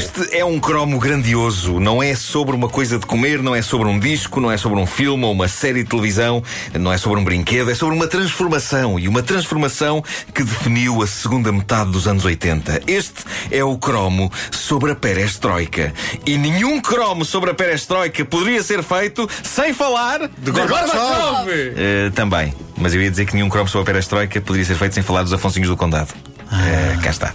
Este é um cromo grandioso. Não é sobre uma coisa de comer, não é sobre um disco, não é sobre um filme ou uma série de televisão, não é sobre um brinquedo, é sobre uma transformação. E uma transformação que definiu a segunda metade dos anos 80. Este é o cromo sobre a perestroika. E nenhum cromo sobre a perestroika poderia ser feito sem falar de Gorbachev! Eh, também. Mas eu ia dizer que nenhum cromo sobre a perestroika poderia ser feito sem falar dos Afonsinhos do Condado. Eh, cá está.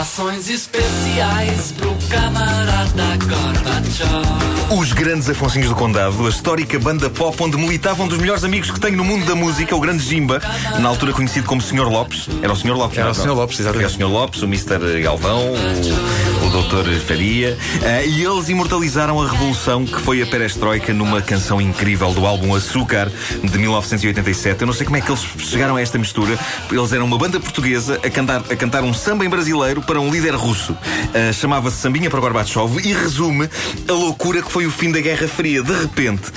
Saudações especiais pro camarada Gorbachev. Os grandes Afonsinhos do Condado, a histórica banda pop onde militavam um dos melhores amigos que tenho no mundo da música, o grande Jimba, na altura conhecido como Sr. Lopes. Era o Sr. Lopes, Era não o Sr. Lopes, exatamente. Era o Sr. Lopes, o Mr. Galvão, o Dr. Faria. Ah, e eles imortalizaram a revolução que foi a perestroika numa canção incrível do álbum Açúcar de 1987. Eu não sei como é que eles chegaram a esta mistura. Eles eram uma banda portuguesa a cantar, a cantar um samba em brasileiro para um líder russo. Ah, Chamava-se Sambinha para Gorbachev e resume a loucura que foi o fim da Guerra Fria. De repente,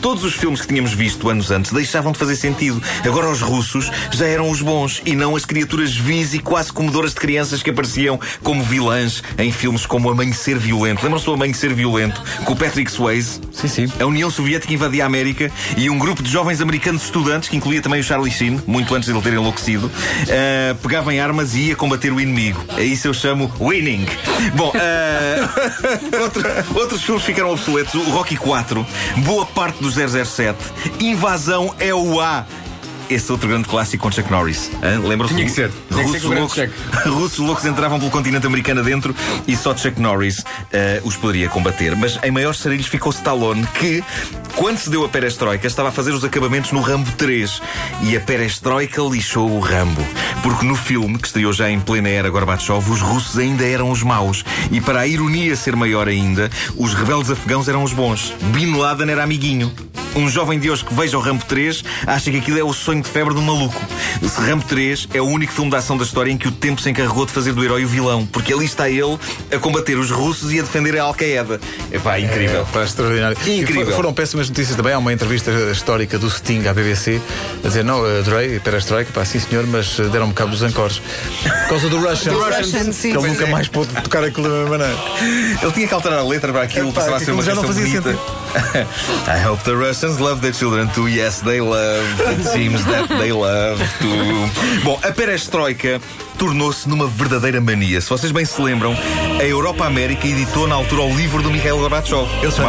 todos os filmes que tínhamos visto anos antes deixavam de fazer sentido. Agora os russos já eram os bons e não as criaturas vis e quase comodoras de crianças que apareciam como vilãs em filmes como Amanhecer Violento. Lembram-se do Amanhecer Violento com o Patrick Swayze? Sim, sim. A União Soviética invadia a América e um grupo de jovens americanos estudantes, que incluía também o Charlie Sheen, muito antes de ele ter enlouquecido, uh, pegava em armas e ia combater o inimigo. A isso eu chamo winning. Bom, uh, outro- outros filmes ficaram obsoletos. O Rocky 4, boa parte do 007, Invasão é o A. Esse outro grande clássico com Chuck Norris. Lembram-se? Tinha que ser. Tinha que ser Russos o grande loucos, russos loucos entravam pelo continente americano adentro e só Chuck Norris eh, os poderia combater. Mas em maiores sarilhos ficou Stallone, que, quando se deu a perestroika, estava a fazer os acabamentos no Rambo 3. E a perestroika lixou o Rambo. Porque no filme, que estreou já em plena era Gorbachev, os russos ainda eram os maus. E para a ironia ser maior ainda, os rebeldes afegãos eram os bons. Bin Laden era amiguinho. Um jovem de hoje que veja o Rambo 3 acha que aquilo é o sonho de febre um maluco. Esse Rambo 3 é o único filme de ação da história em que o tempo se encarregou de fazer do herói o vilão, porque ali está ele a combater os russos e a defender a Al-Qaeda. Epá, incrível. Pá, extraordinário. Incrível. E fo- foram péssimas notícias também. Há uma entrevista histórica do Sting à BBC a dizer: Não, adorei Perestroika, pá, sim senhor, mas eh, deram-me cabo dos ancores. Por causa do Russian. Do Russian, sim. Que ele nunca é. mais pôde tocar aquilo da mesma maneira. Ele tinha que alterar a letra para aquilo, Epá, passava a ser uma já não fazia bonita. I hope the Russians love their children too. Yes, they love. It seems that they love too. Bom, a perestroika tornou-se numa verdadeira mania. Se vocês bem se lembram, a Europa América editou na altura o livro do Mikhail Gorbachev.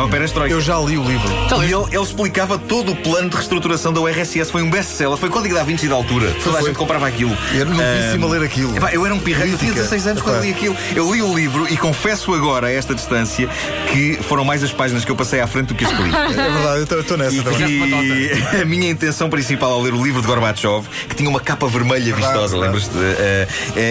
Perestroika. Eu já li o livro. E ele, ele explicava todo o plano de reestruturação da URSS. Foi um best-seller, foi código da Vinci da altura. Toda a foi. gente comprava aquilo. E era novíssimo Ah, a ler aquilo. epá, eu era um pirralho, eu tinha Crítica. 16 anos quando li aquilo. Eu li o livro e confesso agora, a esta distância, que foram mais as páginas que eu passei à frente do que as que li. É verdade, eu estou nessa E também. que a minha intenção principal ao ler o livro de Gorbachev, que tinha uma capa vermelha vistosa, lembras-te? Eh,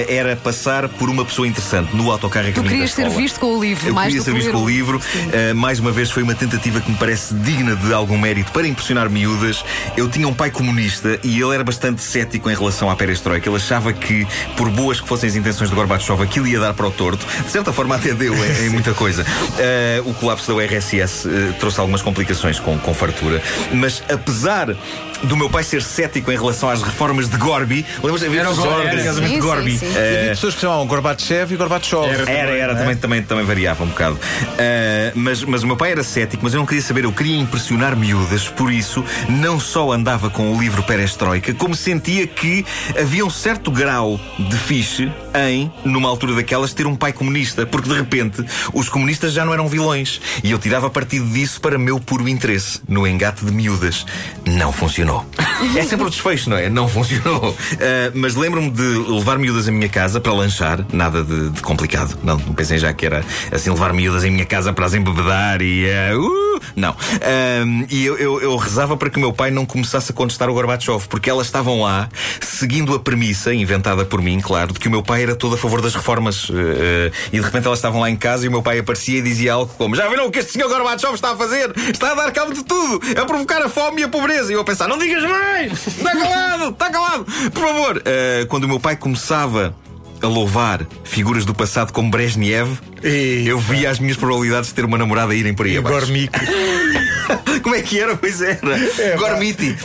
era passar por uma pessoa interessante no autocarro a Tu querias ser visto com o livro, Eu mais queria do ser visto com o livro. Uh, mais uma vez foi uma tentativa que me parece digna de algum mérito para impressionar miúdas. Eu tinha um pai comunista e ele era bastante cético em relação à perestroika. Ele achava que, por boas que fossem as intenções de Gorbachev, aquilo ia dar para o torto. De certa forma, até deu em, em muita coisa. Uh, o colapso da URSS uh, trouxe algumas complicações com, com fartura. Mas apesar do meu pai ser cético em relação às reformas de Gorby, lembras de Era o Gorby, Gorby, era. casamento de Sim, sim, sim. Uh, Havia pessoas que chamavam Gorbachev e Gorbachev. era, era, também, também, também variava um bocado. Ah, mas, mas o meu pai era cético, mas eu não queria saber, eu queria impressionar miúdas, por isso não só andava com o livro Perestroika, como sentia que havia um certo grau de fiche em, numa altura daquelas, ter um pai comunista, porque de repente os comunistas já não eram vilões. E eu tirava partido disso para meu puro interesse, no engate de miúdas. Não funcionou. É sempre o desfecho, não é? Não funcionou. Ah, mas lembro-me de levar miúdas em minha casa para lanchar, nada de, de complicado. Não, não pensem já que era assim levar miúdas em minha casa para as embebedar e. Uh, uh, não. Um, e eu, eu, eu, rezava para que o meu pai não começasse a contestar o Gorbachev, porque elas estavam lá seguindo a premissa, inventada por mim, claro, de que o meu pai era todo a favor das reformas. Uh, e de repente elas estavam lá em casa e o meu pai aparecia e dizia algo como: Já viram o que este senhor Gorbachev está a fazer? Está a dar cabo de tudo, a provocar a fome e a pobreza. E eu a pensar: Não digas mais! Está calado! Está calado! Por favor! quando o meu pai começava a louvar figuras do passado como Brezhnev, e... eu via as minhas probabilidades de ter uma namorada a irem por aí e abaixo. Gormico. Como é que era? Pois era. É, Gormiti.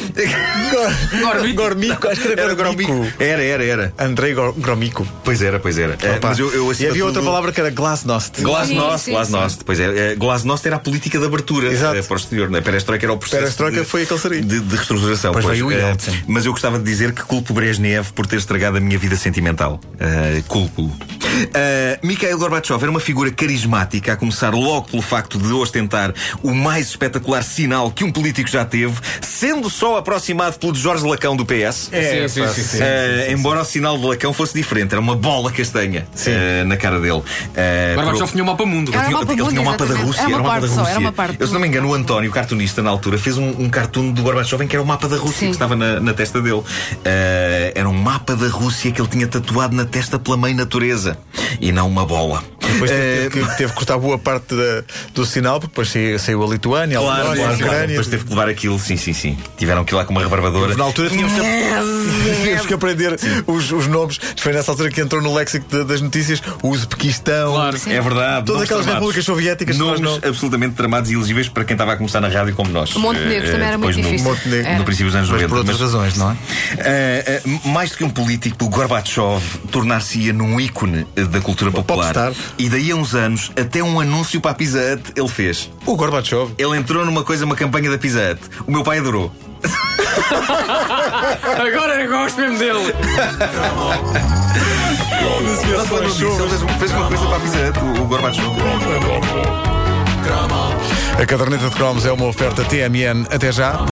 Gormico. Gormico, acho que era, era Gormico. Era, era, era. Andrei Gromico. Pois era, pois era. É, mas eu, eu, e havia tudo... outra palavra que era Glasnost. Glasnost, Glasnost. Pois é, Glasnost era a política de abertura Exato. Uh, posterior. Né? Perestroika era o processo. Perestroika de, foi aquele seria. De, de reestruturação. Pois, pois veio uh, Mas eu gostava de dizer que culpo Brezhnev por ter estragado a minha vida sentimental. Uh, culpo. Uh, Mikhail Gorbachev era uma figura carismática, a começar logo pelo facto de ostentar o mais espetacular sinal que um político já teve, sendo só aproximado pelo de Jorge Lacão do PS. É, sim, sim, sim, uh, embora o sinal de Lacão fosse diferente, era uma bola castanha uh, na cara dele. Uh, Gorbachev tinha um mapa mundo. Ele tinha, ele tinha um mapa da Rússia. Era, um mapa da Rússia. Era uma parte Eu, se não me engano, o António, o cartunista na altura, fez um, um cartoon do Gorbachev em que era o mapa da Rússia sim. que estava na, na testa dele. era um mapa da Rússia que ele tinha tatuado na testa pela mãe natureza e não uma bola. Depois teve, que, teve que cortar boa parte da, do sinal, porque depois saiu, a Lituânia, claro, a claro, a Ucrânia. Claro. Depois teve que levar aquilo, sim, sim, sim. Tiveram que ir lá com uma rebarbadora. Na altura tínhamos que, tínhamos que aprender os, os, nomes. Foi nessa altura que entrou no léxico de, das notícias o Uzbequistão. Claro, é verdade. Todas aquelas tramados. repúblicas soviéticas. Nomes não... absolutamente tramados e elegíveis para quem estava a começar na rádio como nós. Montenegro uh, também era muito difícil. Montenegro. No princípio dos anos 90. Por outras mas, razões, não é? Uh, uh, mais do que um político, o Gorbachev tornar-se-ia num ícone da cultura popular. E daí a uns anos, até um anúncio para a Pizza Hut ele fez. O Gorbachev? Ele entrou numa coisa, uma campanha da Pizza Hut. O meu pai adorou. Agora eu gosto mesmo dele. Ele fez uma coisa para a Pizza Hut, o Gorbachev. A caderneta de cromos é uma oferta TMN. Até já.